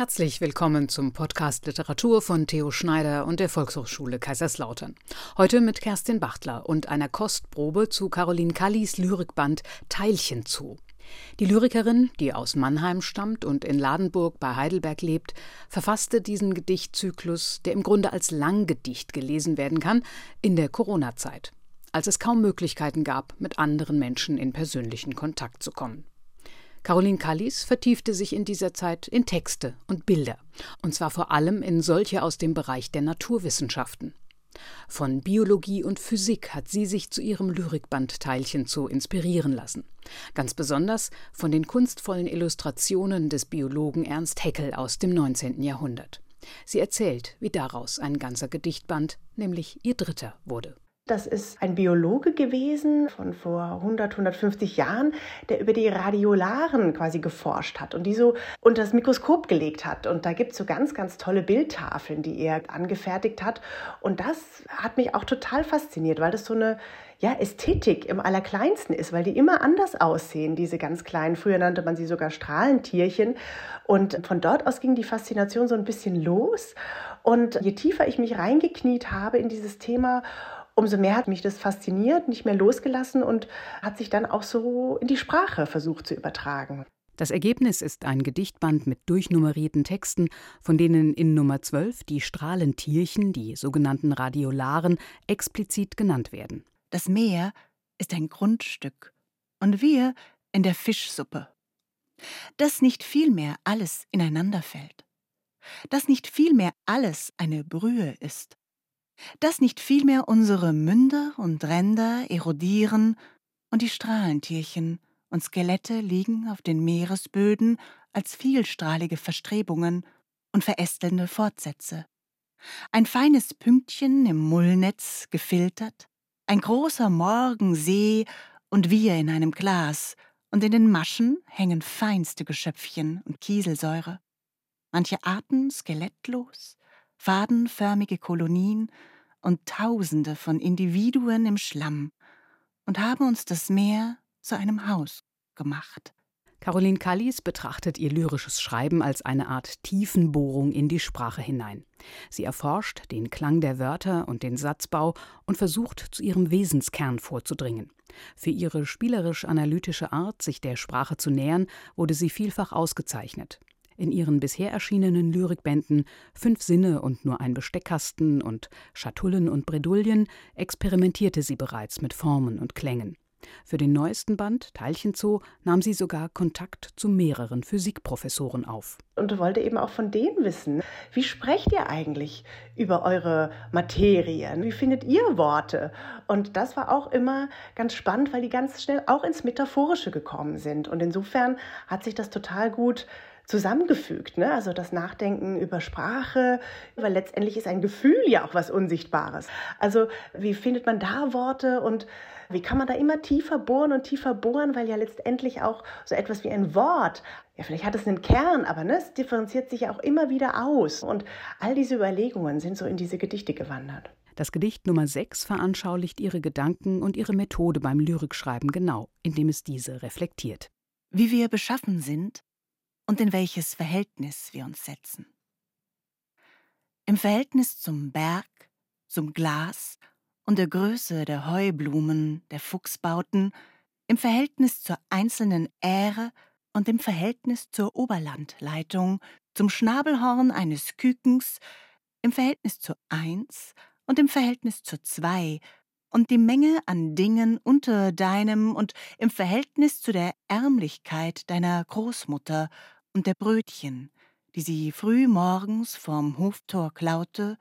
Herzlich willkommen zum Podcast Literatur von Theo Schneider und der Volkshochschule Kaiserslautern. Heute mit Kerstin Bachtler und einer Kostprobe zu Caroline Kallis Lyrikband Teilchen zu. Die Lyrikerin, die aus Mannheim stammt und in Ladenburg bei Heidelberg lebt, verfasste diesen Gedichtzyklus, der im Grunde als Langgedicht gelesen werden kann, in der Corona-Zeit, als es kaum Möglichkeiten gab, mit anderen Menschen in persönlichen Kontakt zu kommen. Caroline Kallis vertiefte sich in dieser Zeit in Texte und Bilder, und zwar vor allem in solche aus dem Bereich der Naturwissenschaften. Von Biologie und Physik hat sie sich zu ihrem Lyrikband Teilchen zu inspirieren lassen. Ganz besonders von den kunstvollen Illustrationen des Biologen Ernst Haeckel aus dem 19. Jahrhundert. Sie erzählt, wie daraus ein ganzer Gedichtband, nämlich ihr dritter, wurde. Das ist ein Biologe gewesen von vor 100, 150 Jahren, der über die Radiolaren quasi geforscht hat und die so unter das Mikroskop gelegt hat. Und da gibt es so ganz, ganz tolle Bildtafeln, die er angefertigt hat. Und das hat mich auch total fasziniert, weil das so eine ja, Ästhetik im Allerkleinsten ist, weil die immer anders aussehen, diese ganz kleinen. Früher nannte man sie sogar Strahlentierchen. Und von dort aus ging die Faszination so ein bisschen los. Und je tiefer ich mich reingekniet habe in dieses Thema, umso mehr hat mich das fasziniert, nicht mehr losgelassen und hat sich dann auch so in die Sprache versucht zu übertragen. Das Ergebnis ist ein Gedichtband mit durchnummerierten Texten, von denen in Nummer 12 die Strahlentierchen, die sogenannten Radiolaren, explizit genannt werden. Das Meer ist ein Grundstück und wir in der Fischsuppe. Dass nicht vielmehr alles ineinander fällt. Dass nicht vielmehr alles eine Brühe ist dass nicht vielmehr unsere Münder und Ränder erodieren und die Strahlentierchen und Skelette liegen auf den Meeresböden als vielstrahlige Verstrebungen und verästelnde Fortsätze. Ein feines Pünktchen im Mullnetz gefiltert, ein großer Morgensee und wir in einem Glas, und in den Maschen hängen feinste Geschöpfchen und Kieselsäure. Manche Arten skelettlos, fadenförmige Kolonien und Tausende von Individuen im Schlamm und haben uns das Meer zu einem Haus gemacht. Caroline Kallis betrachtet ihr lyrisches Schreiben als eine Art Tiefenbohrung in die Sprache hinein. Sie erforscht den Klang der Wörter und den Satzbau und versucht, zu ihrem Wesenskern vorzudringen. Für ihre spielerisch-analytische Art, sich der Sprache zu nähern, wurde sie vielfach ausgezeichnet in ihren bisher erschienenen Lyrikbänden Fünf Sinne und nur ein Besteckkasten und Schatullen und Bredouillen experimentierte sie bereits mit Formen und Klängen. Für den neuesten Band Teilchenzoo nahm sie sogar Kontakt zu mehreren Physikprofessoren auf. Und wollte eben auch von denen wissen, wie sprecht ihr eigentlich über eure Materien? Wie findet ihr Worte? Und das war auch immer ganz spannend, weil die ganz schnell auch ins Metaphorische gekommen sind. Und insofern hat sich das total gut zusammengefügt. Ne? Also das Nachdenken über Sprache, weil letztendlich ist ein Gefühl ja auch was Unsichtbares. Also wie findet man da Worte und wie kann man da immer tiefer bohren und tiefer bohren, weil ja letztendlich auch so etwas wie ein Wort, ja vielleicht hat es einen Kern, aber ne, es differenziert sich ja auch immer wieder aus. Und all diese Überlegungen sind so in diese Gedichte gewandert. Das Gedicht Nummer 6 veranschaulicht ihre Gedanken und ihre Methode beim Lyrikschreiben genau, indem es diese reflektiert. Wie wir beschaffen sind, und in welches Verhältnis wir uns setzen. Im Verhältnis zum Berg, zum Glas und der Größe der Heublumen, der Fuchsbauten, im Verhältnis zur einzelnen Ähre und im Verhältnis zur Oberlandleitung, zum Schnabelhorn eines Kükens, im Verhältnis zur Eins und im Verhältnis zur Zwei und die Menge an Dingen unter deinem und im Verhältnis zu der Ärmlichkeit deiner Großmutter und der Brötchen, die sie früh morgens vorm Hoftor klaute,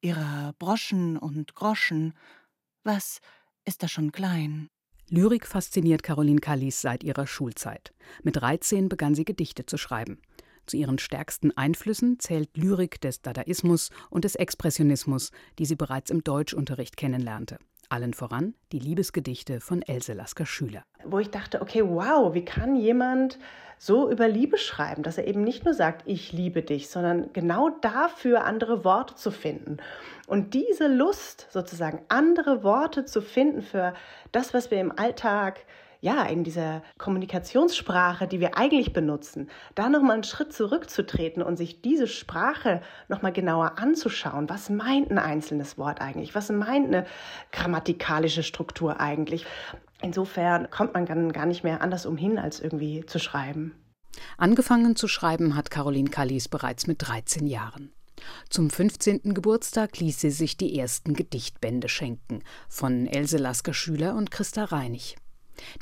ihrer Broschen und Groschen, was ist da schon klein? Lyrik fasziniert Caroline Kallis seit ihrer Schulzeit. Mit 13 begann sie Gedichte zu schreiben. Zu ihren stärksten Einflüssen zählt Lyrik des Dadaismus und des Expressionismus, die sie bereits im Deutschunterricht kennenlernte. Allen voran die Liebesgedichte von Else Lasker Schüler. Wo ich dachte, okay, wow, wie kann jemand so über Liebe schreiben, dass er eben nicht nur sagt, ich liebe dich, sondern genau dafür andere Worte zu finden. Und diese Lust, sozusagen andere Worte zu finden für das, was wir im Alltag ja, in dieser Kommunikationssprache, die wir eigentlich benutzen, da nochmal einen Schritt zurückzutreten und sich diese Sprache nochmal genauer anzuschauen. Was meint ein einzelnes Wort eigentlich? Was meint eine grammatikalische Struktur eigentlich? Insofern kommt man gar nicht mehr anders umhin, als irgendwie zu schreiben. Angefangen zu schreiben hat Caroline Kallis bereits mit 13 Jahren. Zum 15. Geburtstag ließ sie sich die ersten Gedichtbände schenken von Else Lasker Schüler und Christa Reinig.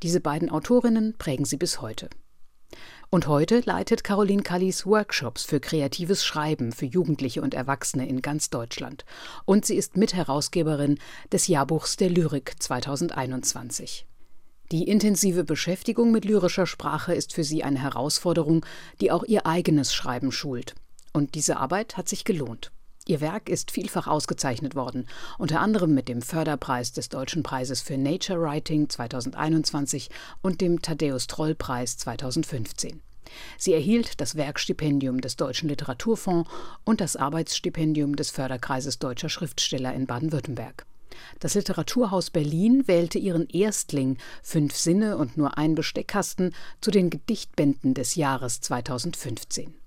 Diese beiden Autorinnen prägen sie bis heute. Und heute leitet Caroline Kallis Workshops für kreatives Schreiben für Jugendliche und Erwachsene in ganz Deutschland. Und sie ist Mitherausgeberin des Jahrbuchs der Lyrik 2021. Die intensive Beschäftigung mit lyrischer Sprache ist für sie eine Herausforderung, die auch ihr eigenes Schreiben schult. Und diese Arbeit hat sich gelohnt. Ihr Werk ist vielfach ausgezeichnet worden, unter anderem mit dem Förderpreis des Deutschen Preises für Nature Writing 2021 und dem Thaddäus Troll Preis 2015. Sie erhielt das Werkstipendium des Deutschen Literaturfonds und das Arbeitsstipendium des Förderkreises Deutscher Schriftsteller in Baden-Württemberg. Das Literaturhaus Berlin wählte ihren Erstling Fünf Sinne und nur ein Besteckkasten zu den Gedichtbänden des Jahres 2015.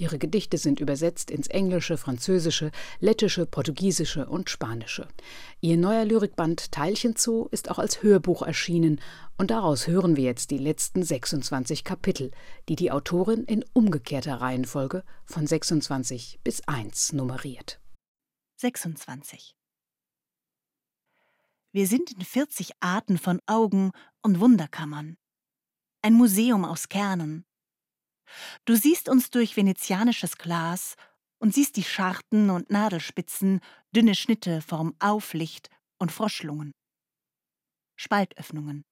Ihre Gedichte sind übersetzt ins Englische, Französische, Lettische, Portugiesische und Spanische. Ihr neuer Lyrikband Teilchenzoo ist auch als Hörbuch erschienen und daraus hören wir jetzt die letzten 26 Kapitel, die die Autorin in umgekehrter Reihenfolge von 26 bis 1 nummeriert. 26 Wir sind in 40 Arten von Augen und Wunderkammern. Ein Museum aus Kernen, Du siehst uns durch venezianisches Glas und siehst die Scharten und Nadelspitzen, dünne Schnitte vorm Auflicht und Froschlungen. Spaltöffnungen.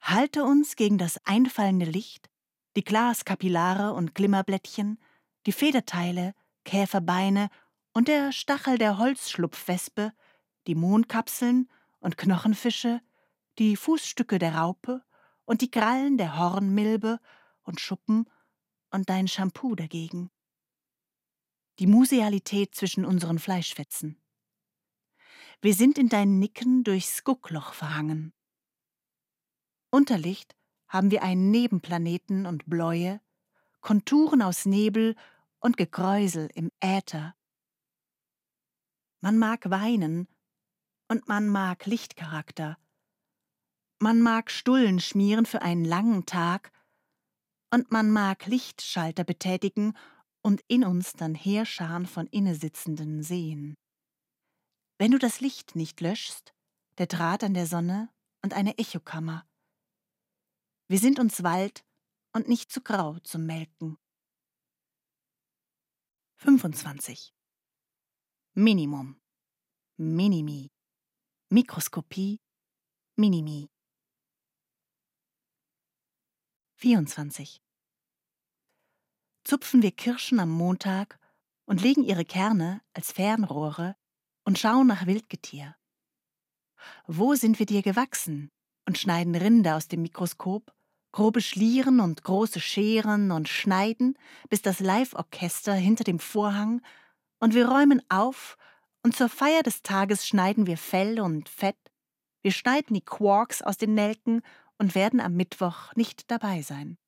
Halte uns gegen das einfallende Licht, die Glaskapillare und Glimmerblättchen, die Federteile, Käferbeine und der Stachel der Holzschlupfwespe, die Mondkapseln und Knochenfische, die Fußstücke der Raupe und die Krallen der Hornmilbe und Schuppen und dein Shampoo dagegen. Die Musealität zwischen unseren Fleischfetzen. Wir sind in dein Nicken durchs Guckloch verhangen. Unterlicht haben wir einen Nebenplaneten und Bläue, Konturen aus Nebel und Gekräusel im Äther. Man mag weinen und man mag Lichtcharakter. Man mag Stullen schmieren für einen langen Tag und man mag Lichtschalter betätigen und in uns dann Heerscharen von Innesitzenden sehen. Wenn du das Licht nicht löschst, der Draht an der Sonne und eine Echokammer. Wir sind uns Wald und nicht zu grau zum Melken. 25. Minimum. Minimi. Mikroskopie. Minimi. 24. Zupfen wir Kirschen am Montag und legen ihre Kerne als Fernrohre und schauen nach Wildgetier. Wo sind wir dir gewachsen und schneiden Rinder aus dem Mikroskop, grobe Schlieren und große Scheren und schneiden, bis das Live-Orchester hinter dem Vorhang und wir räumen auf und zur Feier des Tages schneiden wir Fell und Fett, wir schneiden die Quarks aus den Nelken und werden am Mittwoch nicht dabei sein.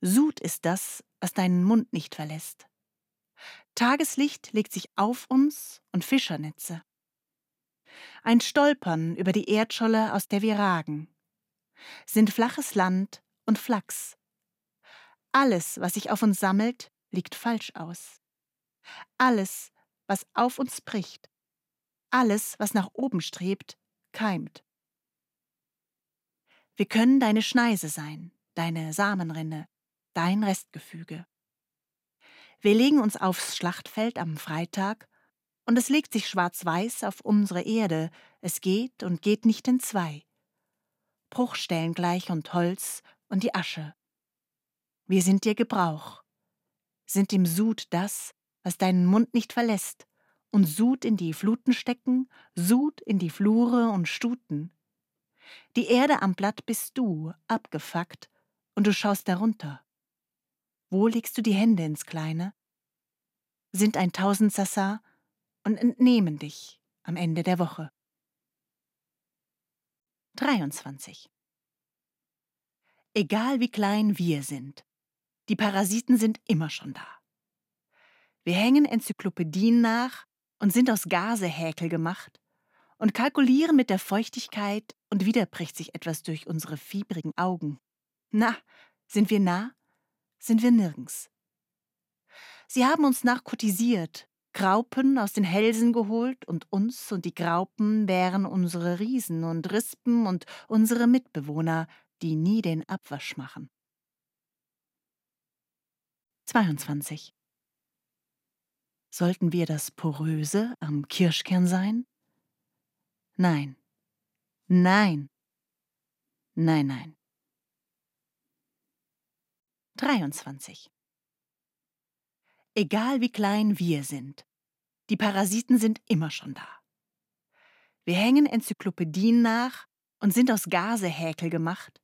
Sud ist das, was deinen Mund nicht verlässt. Tageslicht legt sich auf uns und Fischernetze. Ein Stolpern über die Erdscholle, aus der wir ragen. Sind flaches Land und Flachs. Alles, was sich auf uns sammelt, liegt falsch aus. Alles, was auf uns bricht, alles, was nach oben strebt, keimt. Wir können deine Schneise sein, deine Samenrinne, dein Restgefüge. Wir legen uns aufs Schlachtfeld am Freitag, und es legt sich schwarz-weiß auf unsere Erde, es geht und geht nicht in zwei. Bruchstellen gleich und Holz und die Asche. Wir sind dir Gebrauch, sind im Sud das, was deinen Mund nicht verlässt, und Sud in die Fluten stecken, Sud in die Flure und Stuten, die Erde am Blatt bist du, abgefuckt, und du schaust darunter. Wo legst du die Hände ins Kleine? Sind ein Tausend Sassa und entnehmen dich am Ende der Woche. 23. Egal wie klein wir sind, die Parasiten sind immer schon da. Wir hängen Enzyklopädien nach und sind aus Gase Häkel gemacht und kalkulieren mit der Feuchtigkeit und wieder bricht sich etwas durch unsere fiebrigen Augen. Na, sind wir nah? Sind wir nirgends. Sie haben uns narkotisiert, Graupen aus den Hälsen geholt und uns und die Graupen wären unsere Riesen und Rispen und unsere Mitbewohner, die nie den Abwasch machen. 22. Sollten wir das Poröse am Kirschkern sein? Nein. Nein. Nein, nein. 23. Egal wie klein wir sind, die Parasiten sind immer schon da. Wir hängen Enzyklopädien nach und sind aus Gase Häkel gemacht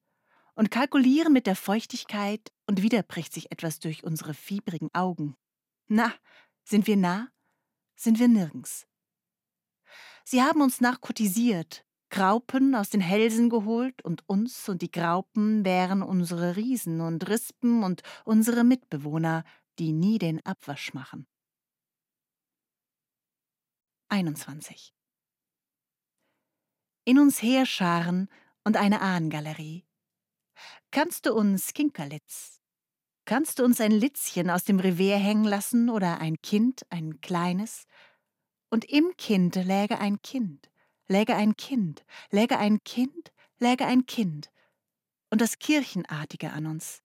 und kalkulieren mit der Feuchtigkeit und wieder bricht sich etwas durch unsere fiebrigen Augen. Na, sind wir nah? Sind wir nirgends. Sie haben uns narkotisiert, Graupen aus den Hälsen geholt und uns und die Graupen wären unsere Riesen und Rispen und unsere Mitbewohner, die nie den Abwasch machen. 21. In uns herscharen und eine Ahnengalerie. Kannst du uns Kinkerlitz? Kannst du uns ein Litzchen aus dem Revier hängen lassen oder ein Kind, ein kleines? Und im Kind läge ein Kind, läge ein Kind, läge ein Kind, läge ein Kind. Und das Kirchenartige an uns.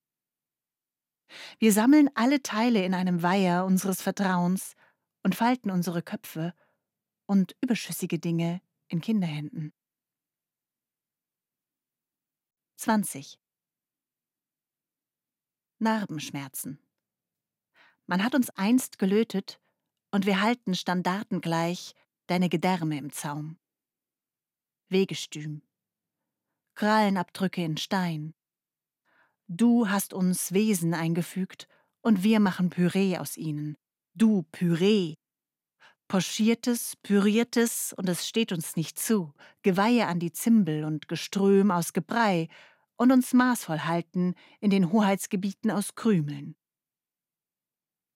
Wir sammeln alle Teile in einem Weiher unseres Vertrauens und falten unsere Köpfe und überschüssige Dinge in Kinderhänden. 20. Narbenschmerzen. Man hat uns einst gelötet, und wir halten standartengleich deine Gedärme im Zaum. Wegestüm. Krallenabdrücke in Stein. Du hast uns Wesen eingefügt, und wir machen Püree aus ihnen. Du Püree. Pochiertes, püriertes, und es steht uns nicht zu, Geweihe an die Zimbel und Geström aus Gebrei, und uns maßvoll halten in den Hoheitsgebieten aus Krümeln.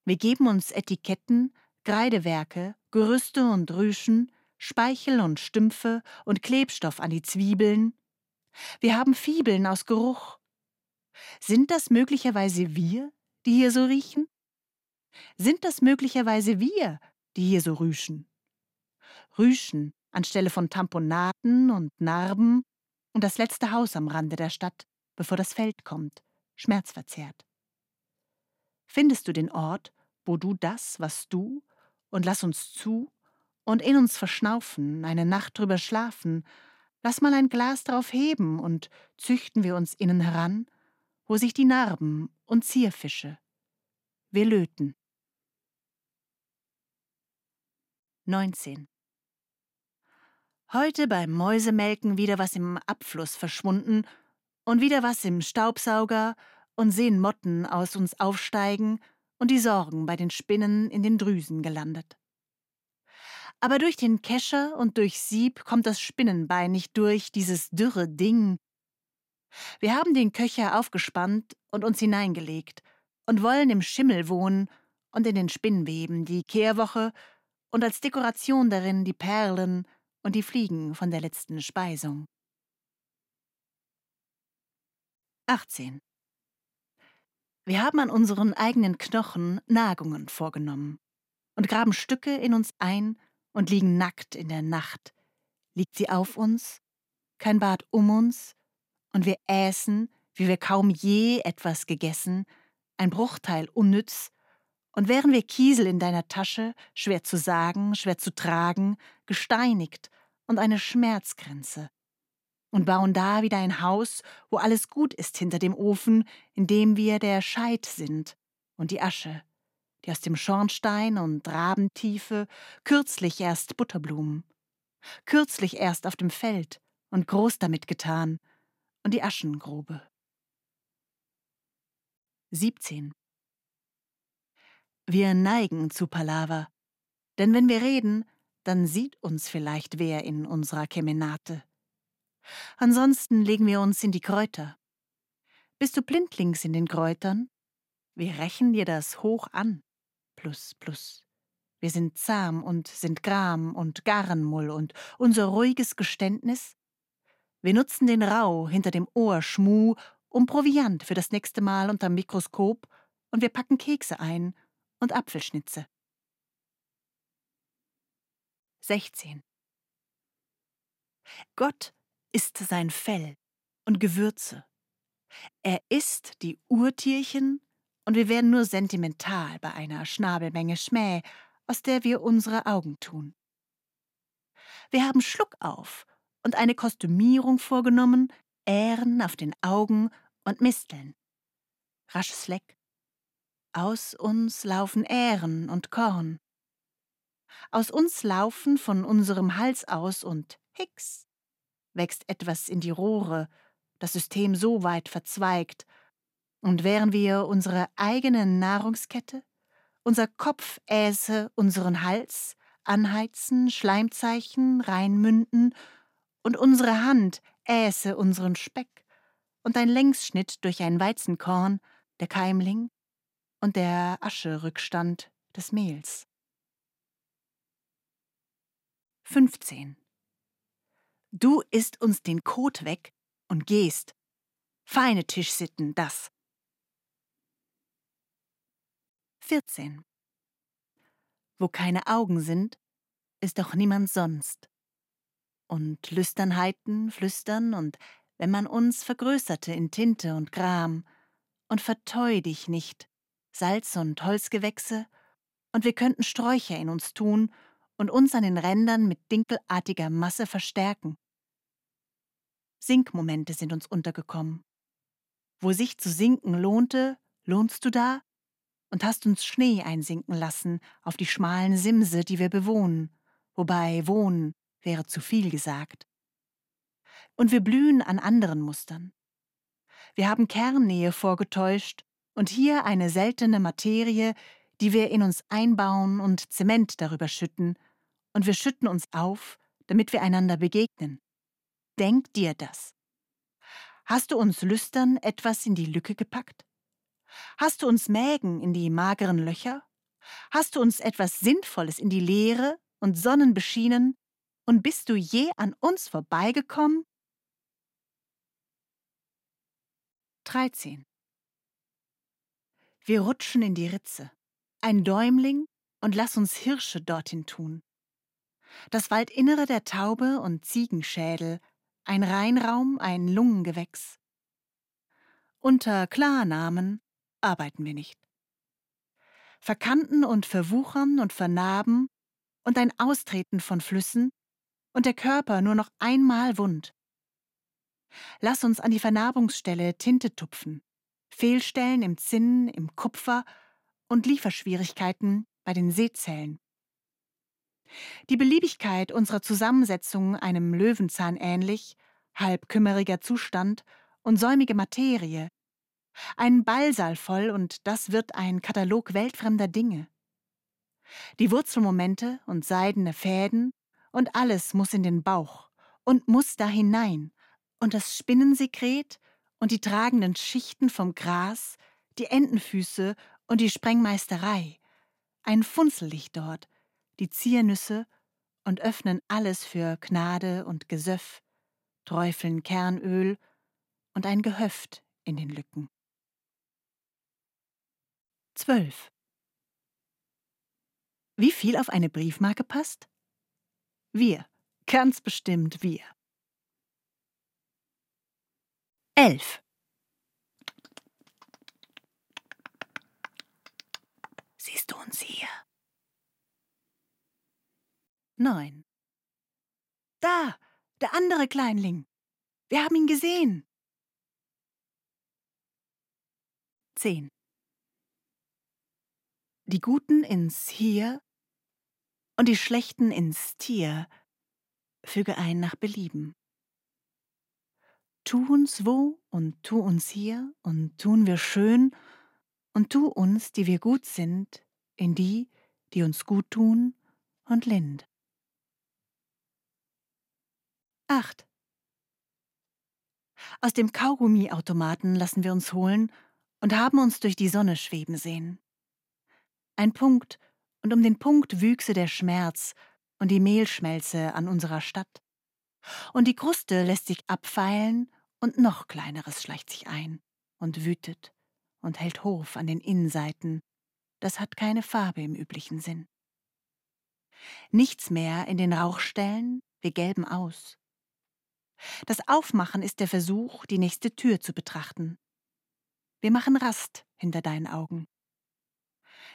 Wir geben uns Etiketten, Kreidewerke, Gerüste und Rüschen, Speichel und Stümpfe und Klebstoff an die Zwiebeln. Wir haben Fibeln aus Geruch. Sind das möglicherweise wir, die hier so riechen? Sind das möglicherweise wir, die hier so rüschen? Rüschen anstelle von Tamponaten und Narben und das letzte Haus am Rande der Stadt, bevor das Feld kommt, schmerzverzerrt. Findest du den Ort, wo du das, was du, und lass uns zu, und in uns verschnaufen, eine Nacht drüber schlafen, lass mal ein Glas drauf heben und züchten wir uns innen heran, wo sich die Narben und Zierfische. Wir löten. 19. Heute beim Mäusemelken wieder was im Abfluss verschwunden und wieder was im Staubsauger und sehen Motten aus uns aufsteigen und die Sorgen bei den Spinnen in den Drüsen gelandet. Aber durch den Kescher und durch Sieb kommt das Spinnenbein nicht durch, dieses dürre Ding. Wir haben den Köcher aufgespannt und uns hineingelegt und wollen im Schimmel wohnen und in den Spinnweben die Kehrwoche und als Dekoration darin die Perlen und die Fliegen von der letzten Speisung. 18. Wir haben an unseren eigenen Knochen Nagungen vorgenommen und graben Stücke in uns ein und liegen nackt in der Nacht. Liegt sie auf uns, kein Bad um uns, und wir äßen, wie wir kaum je etwas gegessen, ein Bruchteil unnütz, und wären wir Kiesel in deiner Tasche, schwer zu sagen, schwer zu tragen, gesteinigt und eine Schmerzgrenze, und bauen da wieder ein Haus, wo alles gut ist hinter dem Ofen, in dem wir der Scheit sind, und die Asche, die aus dem Schornstein und Rabentiefe, kürzlich erst Butterblumen, kürzlich erst auf dem Feld und groß damit getan, und die Aschengrube. 17. Wir neigen zu Palaver, denn wenn wir reden, dann sieht uns vielleicht wer in unserer Kemenate. Ansonsten legen wir uns in die Kräuter. Bist du blindlings in den Kräutern? Wir rächen dir das hoch an. Plus, plus. Wir sind zahm und sind Gram und Garnmull und unser ruhiges Geständnis? Wir nutzen den Rau hinter dem Ohr Schmu um Proviant für das nächste Mal unterm Mikroskop und wir packen Kekse ein und Apfelschnitze. 16. Gott ist sein Fell und Gewürze. Er isst die Urtierchen und wir werden nur sentimental bei einer Schnabelmenge Schmäh, aus der wir unsere Augen tun. Wir haben Schluck auf und eine Kostümierung vorgenommen, Ähren auf den Augen und Misteln. Rasches Leck. Aus uns laufen Ähren und Korn. Aus uns laufen von unserem Hals aus und Hicks wächst etwas in die Rohre, das System so weit verzweigt, und wären wir unsere eigene Nahrungskette, unser Kopf äße unseren Hals, anheizen, Schleimzeichen, reinmünden, und unsere Hand äße unseren Speck und ein Längsschnitt durch ein Weizenkorn, der Keimling und der Ascherückstand des Mehls. 15. Du isst uns den Kot weg und gehst. Feine Tischsitten, das. 14. Wo keine Augen sind, ist doch niemand sonst und Lüsternheiten flüstern und wenn man uns vergrößerte in Tinte und Gram, und verteu dich nicht, Salz und Holzgewächse, und wir könnten Sträucher in uns tun und uns an den Rändern mit dinkelartiger Masse verstärken. Sinkmomente sind uns untergekommen. Wo sich zu sinken lohnte, lohnst du da und hast uns Schnee einsinken lassen auf die schmalen Simse, die wir bewohnen, wobei wohnen wäre zu viel gesagt. Und wir blühen an anderen Mustern. Wir haben Kernnähe vorgetäuscht und hier eine seltene Materie, die wir in uns einbauen und Zement darüber schütten, und wir schütten uns auf, damit wir einander begegnen. Denk dir das. Hast du uns lüstern etwas in die Lücke gepackt? Hast du uns Mägen in die mageren Löcher? Hast du uns etwas Sinnvolles in die Leere und Sonnenbeschienen und bist du je an uns vorbeigekommen? 13. Wir rutschen in die Ritze, ein Däumling, und lass uns Hirsche dorthin tun. Das Waldinnere der Taube und Ziegenschädel, ein Reinraum, ein Lungengewächs. Unter Klarnamen arbeiten wir nicht. Verkanten und verwuchern und vernarben und ein Austreten von Flüssen und der Körper nur noch einmal wund. Lass uns an die Vernarbungsstelle Tinte tupfen, Fehlstellen im Zinn, im Kupfer und Lieferschwierigkeiten bei den Sehzellen. Die Beliebigkeit unserer Zusammensetzung einem Löwenzahn ähnlich, halb kümmeriger Zustand und säumige Materie, ein Ballsaal voll und das wird ein Katalog weltfremder Dinge. Die Wurzelmomente und seidene Fäden und alles muss in den Bauch und muss da hinein, und das Spinnensekret und die tragenden Schichten vom Gras, die Entenfüße und die Sprengmeisterei. Ein Funzellicht dort, die Ziernüsse und öffnen alles für Gnade und Gesöff, träufeln Kernöl und ein Gehöft in den Lücken. 12. Wie viel auf eine Briefmarke passt? Wir, ganz bestimmt wir. 11. Siehst du uns hier? 9. Da, der andere Kleinling. Wir haben ihn gesehen. 10. Die Guten ins Hier und die Schlechten ins Tier, füge ein nach Belieben. Tu uns wo und tu uns hier und tun wir schön und tu uns, die wir gut sind, in die, die uns gut tun und lind. 8. Aus dem Kaugummiautomaten lassen wir uns holen und haben uns durch die Sonne schweben sehen. Ein Punkt, und um den Punkt wüchse der Schmerz und die Mehlschmelze an unserer Stadt. Und die Kruste lässt sich abfeilen und noch kleineres schleicht sich ein und wütet und hält Hof an den Innenseiten. Das hat keine Farbe im üblichen Sinn. Nichts mehr in den Rauchstellen, wir gelben aus. Das Aufmachen ist der Versuch, die nächste Tür zu betrachten. Wir machen Rast hinter deinen Augen.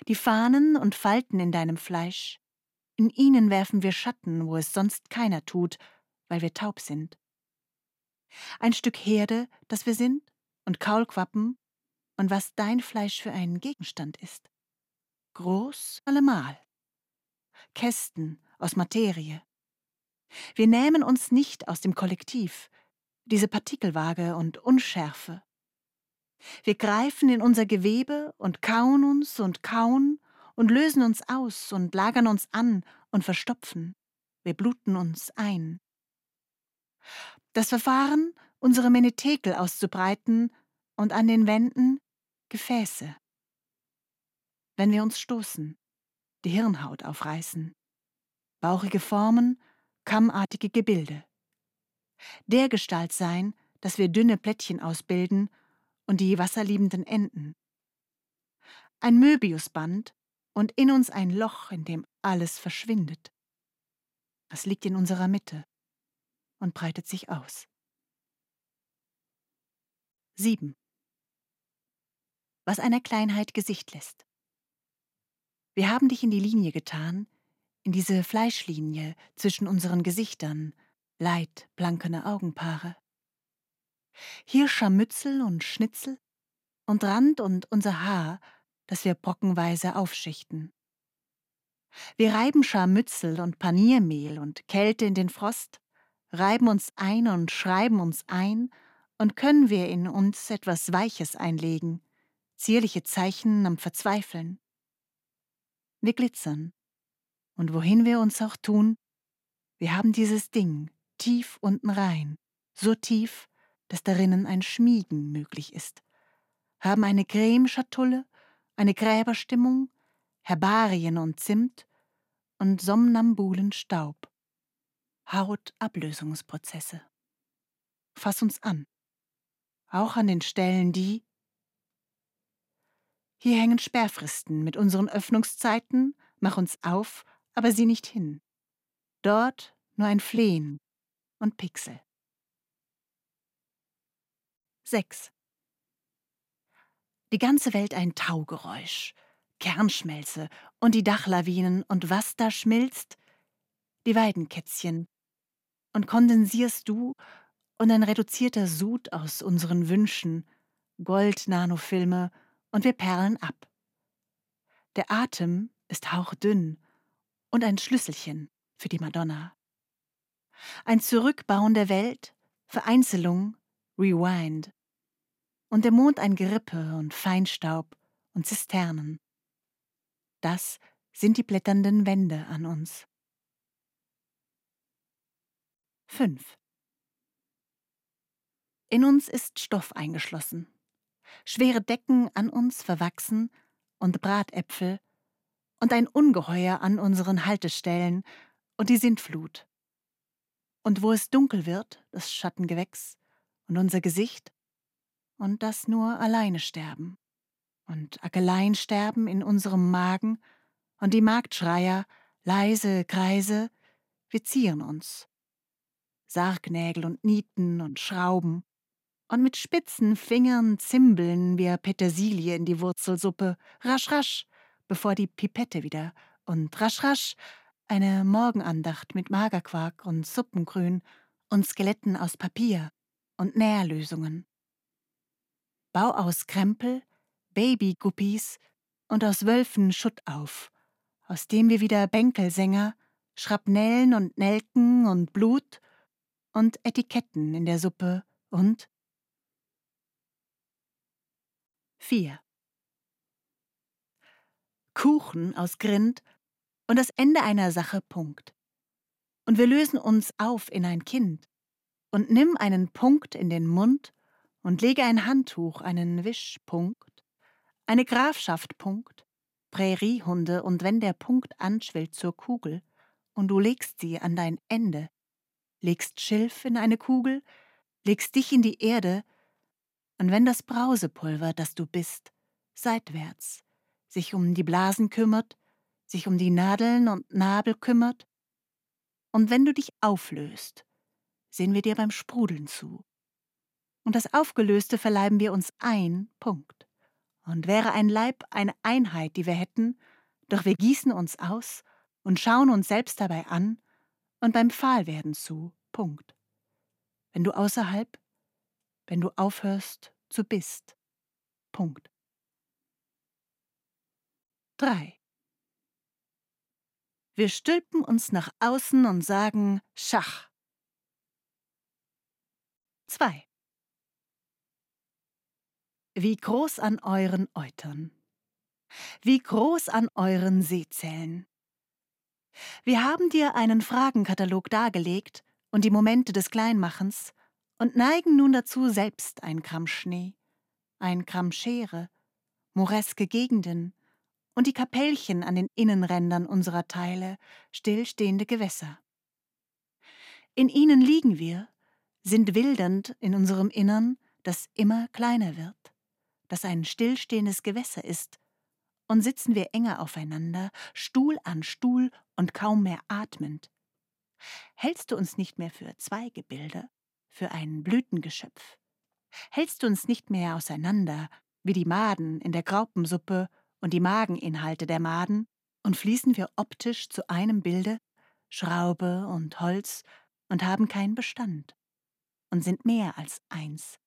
Die Fahnen und Falten in deinem Fleisch, in ihnen werfen wir Schatten, wo es sonst keiner tut, weil wir taub sind. Ein Stück Herde, das wir sind, und Kaulquappen, und was dein Fleisch für ein Gegenstand ist. Groß allemal. Kästen aus Materie. Wir nehmen uns nicht aus dem Kollektiv, diese Partikelwaage und Unschärfe. Wir greifen in unser Gewebe und kauen uns und kauen und lösen uns aus und lagern uns an und verstopfen. Wir bluten uns ein. Das Verfahren, unsere Menetekel auszubreiten und an den Wänden Gefäße. Wenn wir uns stoßen, die Hirnhaut aufreißen, bauchige Formen, kammartige Gebilde. Dergestalt sein, dass wir dünne Plättchen ausbilden und die wasserliebenden Enden. Ein Möbiusband und in uns ein Loch, in dem alles verschwindet. Es liegt in unserer Mitte und breitet sich aus. 7. Was einer Kleinheit Gesicht lässt. Wir haben dich in die Linie getan, in diese Fleischlinie zwischen unseren Gesichtern, leid blankene Augenpaare. Hier Scharmützel und Schnitzel und Rand und unser Haar, das wir brockenweise aufschichten. Wir reiben Scharmützel und Paniermehl und Kälte in den Frost, reiben uns ein und schreiben uns ein, und können wir in uns etwas Weiches einlegen, zierliche Zeichen am Verzweifeln. Wir glitzern, und wohin wir uns auch tun, wir haben dieses Ding tief unten rein, so tief, dass darinnen ein Schmiegen möglich ist, haben eine Cremeschatulle, eine Gräberstimmung, Herbarien und Zimt und somnambulen Staub, Hautablösungsprozesse. Fass uns an, auch an den Stellen, die hier hängen Sperrfristen mit unseren Öffnungszeiten, mach uns auf, aber sieh nicht hin. Dort nur ein Flehen und Pixel. 6. Die ganze Welt ein Taugeräusch, Kernschmelze und die Dachlawinen und was da schmilzt? Die Weidenkätzchen. Und kondensierst du und ein reduzierter Sud aus unseren Wünschen, Gold-Nanofilme und wir perlen ab. Der Atem ist hauchdünn und ein Schlüsselchen für die Madonna. Ein Zurückbauen der Welt, Vereinzelung, Rewind. Und der Mond ein Gerippe und Feinstaub und Zisternen. Das sind die blätternden Wände an uns. 5. In uns ist Stoff eingeschlossen, schwere Decken an uns verwachsen und Bratäpfel und ein Ungeheuer an unseren Haltestellen und die Sintflut. Und wo es dunkel wird, das Schattengewächs und unser Gesicht, und das nur alleine sterben. Und Ackelein sterben in unserem Magen, und die Marktschreier, leise Kreise, wir zieren uns. Sargnägel und Nieten und Schrauben, und mit spitzen Fingern zimbeln wir Petersilie in die Wurzelsuppe, rasch, rasch, bevor die Pipette wieder und rasch rasch eine Morgenandacht mit Magerquark und Suppengrün und Skeletten aus Papier und Nährlösungen. Bau aus Krempel, Babyguppies und aus Wölfen Schutt auf, aus dem wir wieder Bänkelsänger, Schrapnellen und Nelken und Blut und Etiketten in der Suppe und 4. Kuchen aus Grind und das Ende einer Sache Punkt. Und wir lösen uns auf in ein Kind und nimm einen Punkt in den Mund und lege ein Handtuch, einen Wischpunkt, eine Grafschaft Punkt, Präriehunde und wenn der Punkt anschwillt zur Kugel und du legst sie an dein Ende, legst Schilf in eine Kugel, legst dich in die Erde, und wenn das Brausepulver, das du bist, seitwärts sich um die Blasen kümmert, sich um die Nadeln und Nabel kümmert, und wenn du dich auflöst, sehen wir dir beim Sprudeln zu. Und das Aufgelöste verleiben wir uns ein, Punkt. Und wäre ein Leib eine Einheit, die wir hätten, doch wir gießen uns aus und schauen uns selbst dabei an und beim Pfahlwerden zu, Punkt. Wenn du außerhalb, wenn du aufhörst zu bist, Punkt. 3. Wir stülpen uns nach außen und sagen Schach. 2. Wie groß an euren Eutern. Wie groß an euren Sehzellen. Wir haben dir einen Fragenkatalog dargelegt und die Momente des Kleinmachens und neigen nun dazu, selbst ein Gramm Schnee, ein Gramm Schere, moreske Gegenden und die Kapellchen an den Innenrändern unserer Teile, stillstehende Gewässer. In ihnen liegen wir, sind wildernd in unserem Innern, das immer kleiner wird, das ein stillstehendes Gewässer ist, und sitzen wir enger aufeinander, Stuhl an Stuhl und kaum mehr atmend. Hältst du uns nicht mehr für zwei Gebilde, für ein Blütengeschöpf? Hältst du uns nicht mehr auseinander, wie die Maden in der Graupensuppe und die Mageninhalte der Maden, und fließen wir optisch zu einem Bilde, Schraube und Holz, und haben keinen Bestand, und sind mehr als eins,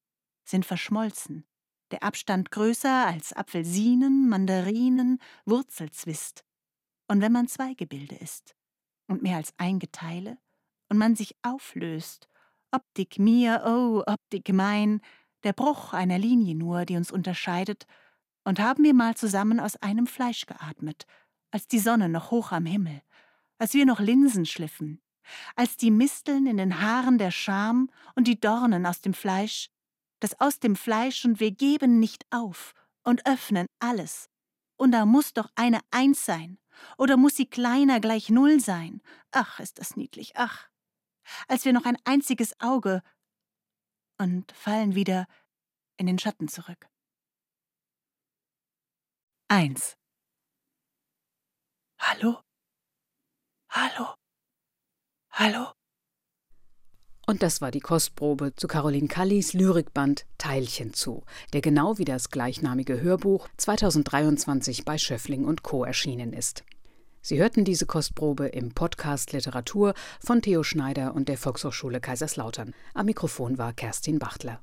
sind verschmolzen, der Abstand größer als Apfelsinen, Mandarinen, Wurzelzwist. Und wenn man zwei Gebilde ist und mehr als ein Geteile, und man sich auflöst, Optik mir, oh, Optik mein, der Bruch einer Linie nur, die uns unterscheidet, und haben wir mal zusammen aus einem Fleisch geatmet, als die Sonne noch hoch am Himmel, als wir noch Linsen schliffen, als die Misteln in den Haaren der Scham und die Dornen aus dem Fleisch, das aus dem Fleisch und wir geben nicht auf und öffnen alles. Und da muss doch eine Eins sein, oder muss sie kleiner gleich Null sein. Ach, ist das niedlich, ach. Als wir noch ein einziges Auge und fallen wieder in den Schatten zurück. 1. Hallo? Hallo? Hallo? Und das war die Kostprobe zu Caroline Kallis Lyrikband Teilchen zu, der genau wie das gleichnamige Hörbuch 2023 bei Schöffling und Co. erschienen ist. Sie hörten diese Kostprobe im Podcast Literatur von Theo Schneider und der Volkshochschule Kaiserslautern. Am Mikrofon war Kerstin Bachtler.